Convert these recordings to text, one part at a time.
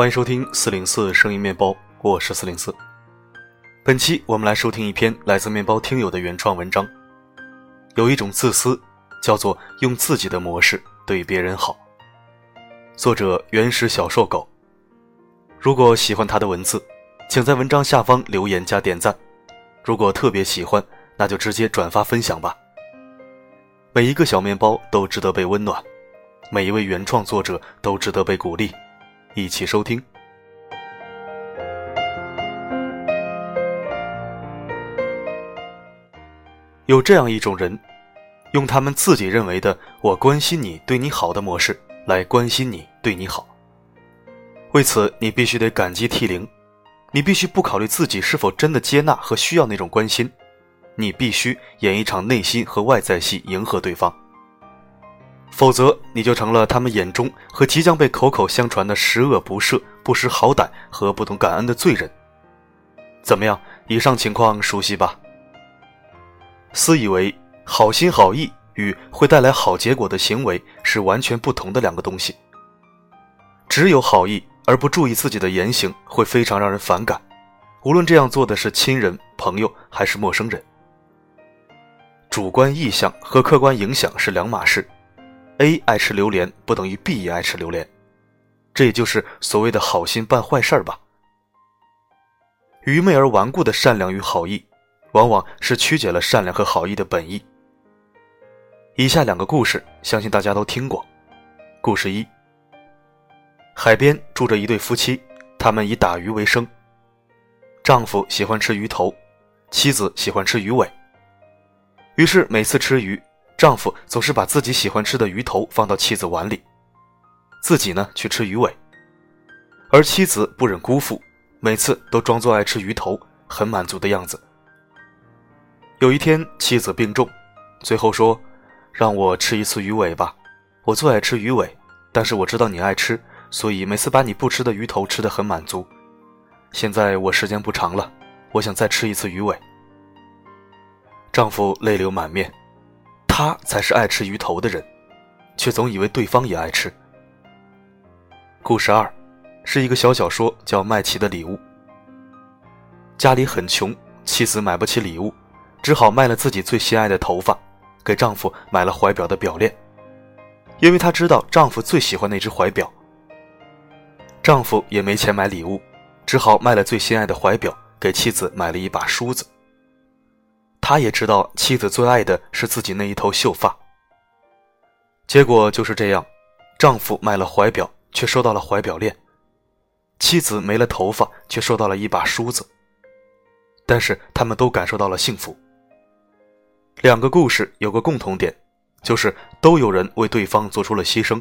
欢迎收听四零四声音面包，我是四零四。本期我们来收听一篇来自面包听友的原创文章。有一种自私，叫做用自己的模式对别人好。作者原始小瘦狗。如果喜欢他的文字，请在文章下方留言加点赞。如果特别喜欢，那就直接转发分享吧。每一个小面包都值得被温暖，每一位原创作者都值得被鼓励。一起收听。有这样一种人，用他们自己认为的“我关心你，对你好的”模式来关心你，对你好。为此，你必须得感激涕零，你必须不考虑自己是否真的接纳和需要那种关心，你必须演一场内心和外在戏，迎合对方。否则，你就成了他们眼中和即将被口口相传的十恶不赦、不识好歹和不懂感恩的罪人。怎么样？以上情况熟悉吧？私以为好心好意与会带来好结果的行为是完全不同的两个东西。只有好意而不注意自己的言行，会非常让人反感，无论这样做的是亲人、朋友还是陌生人。主观意向和客观影响是两码事。A 爱吃榴莲不等于 B 也爱吃榴莲，这也就是所谓的好心办坏事儿吧。愚昧而顽固的善良与好意，往往是曲解了善良和好意的本意。以下两个故事，相信大家都听过。故事一：海边住着一对夫妻，他们以打鱼为生。丈夫喜欢吃鱼头，妻子喜欢吃鱼尾。于是每次吃鱼。丈夫总是把自己喜欢吃的鱼头放到妻子碗里，自己呢去吃鱼尾，而妻子不忍辜负，每次都装作爱吃鱼头，很满足的样子。有一天，妻子病重，最后说：“让我吃一次鱼尾吧，我最爱吃鱼尾，但是我知道你爱吃，所以每次把你不吃的鱼头吃得很满足。现在我时间不长了，我想再吃一次鱼尾。”丈夫泪流满面。他才是爱吃鱼头的人，却总以为对方也爱吃。故事二，是一个小小说，叫《麦琪的礼物》。家里很穷，妻子买不起礼物，只好卖了自己最心爱的头发，给丈夫买了怀表的表链，因为她知道丈夫最喜欢那只怀表。丈夫也没钱买礼物，只好卖了最心爱的怀表，给妻子买了一把梳子。他也知道妻子最爱的是自己那一头秀发。结果就是这样，丈夫买了怀表，却收到了怀表链；妻子没了头发，却收到了一把梳子。但是他们都感受到了幸福。两个故事有个共同点，就是都有人为对方做出了牺牲。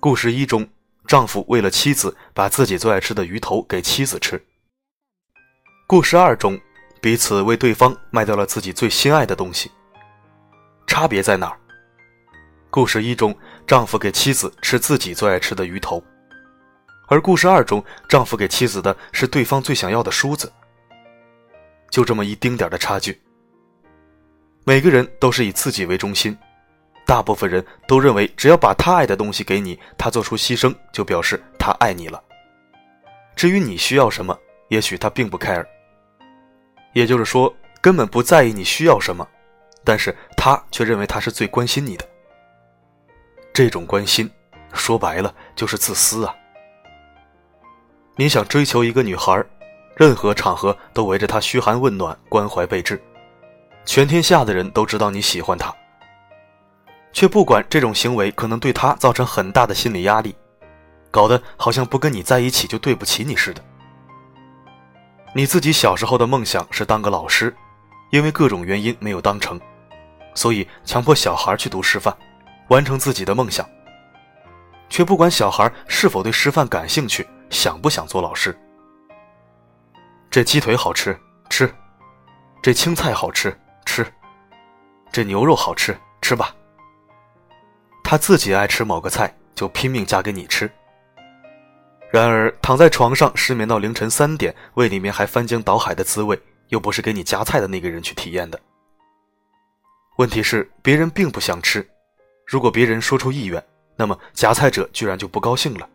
故事一中，丈夫为了妻子把自己最爱吃的鱼头给妻子吃。故事二中。彼此为对方卖掉了自己最心爱的东西。差别在哪儿？故事一中，丈夫给妻子吃自己最爱吃的鱼头，而故事二中，丈夫给妻子的是对方最想要的梳子。就这么一丁点的差距。每个人都是以自己为中心，大部分人都认为，只要把他爱的东西给你，他做出牺牲就表示他爱你了。至于你需要什么，也许他并不 care。也就是说，根本不在意你需要什么，但是他却认为他是最关心你的。这种关心，说白了就是自私啊！你想追求一个女孩，任何场合都围着她嘘寒问暖、关怀备至，全天下的人都知道你喜欢她，却不管这种行为可能对她造成很大的心理压力，搞得好像不跟你在一起就对不起你似的。你自己小时候的梦想是当个老师，因为各种原因没有当成，所以强迫小孩去读师范，完成自己的梦想，却不管小孩是否对师范感兴趣，想不想做老师。这鸡腿好吃，吃；这青菜好吃，吃；这牛肉好吃，吃吧。他自己爱吃某个菜，就拼命夹给你吃。然而，躺在床上失眠到凌晨三点，胃里面还翻江倒海的滋味，又不是给你夹菜的那个人去体验的。问题是，别人并不想吃。如果别人说出意愿，那么夹菜者居然就不高兴了。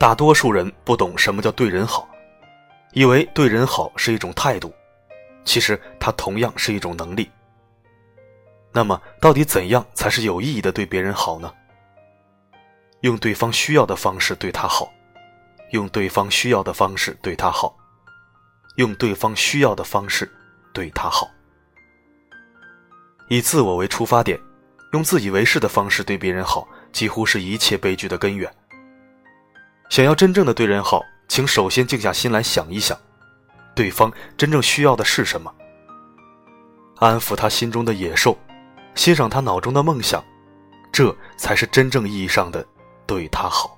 大多数人不懂什么叫对人好，以为对人好是一种态度，其实它同样是一种能力。那么，到底怎样才是有意义的对别人好呢？用对方需要的方式对他好，用对方需要的方式对他好，用对方需要的方式对他好。以自我为出发点，用自以为是的方式对别人好，几乎是一切悲剧的根源。想要真正的对人好，请首先静下心来想一想，对方真正需要的是什么，安抚他心中的野兽。欣赏他脑中的梦想，这才是真正意义上的对他好。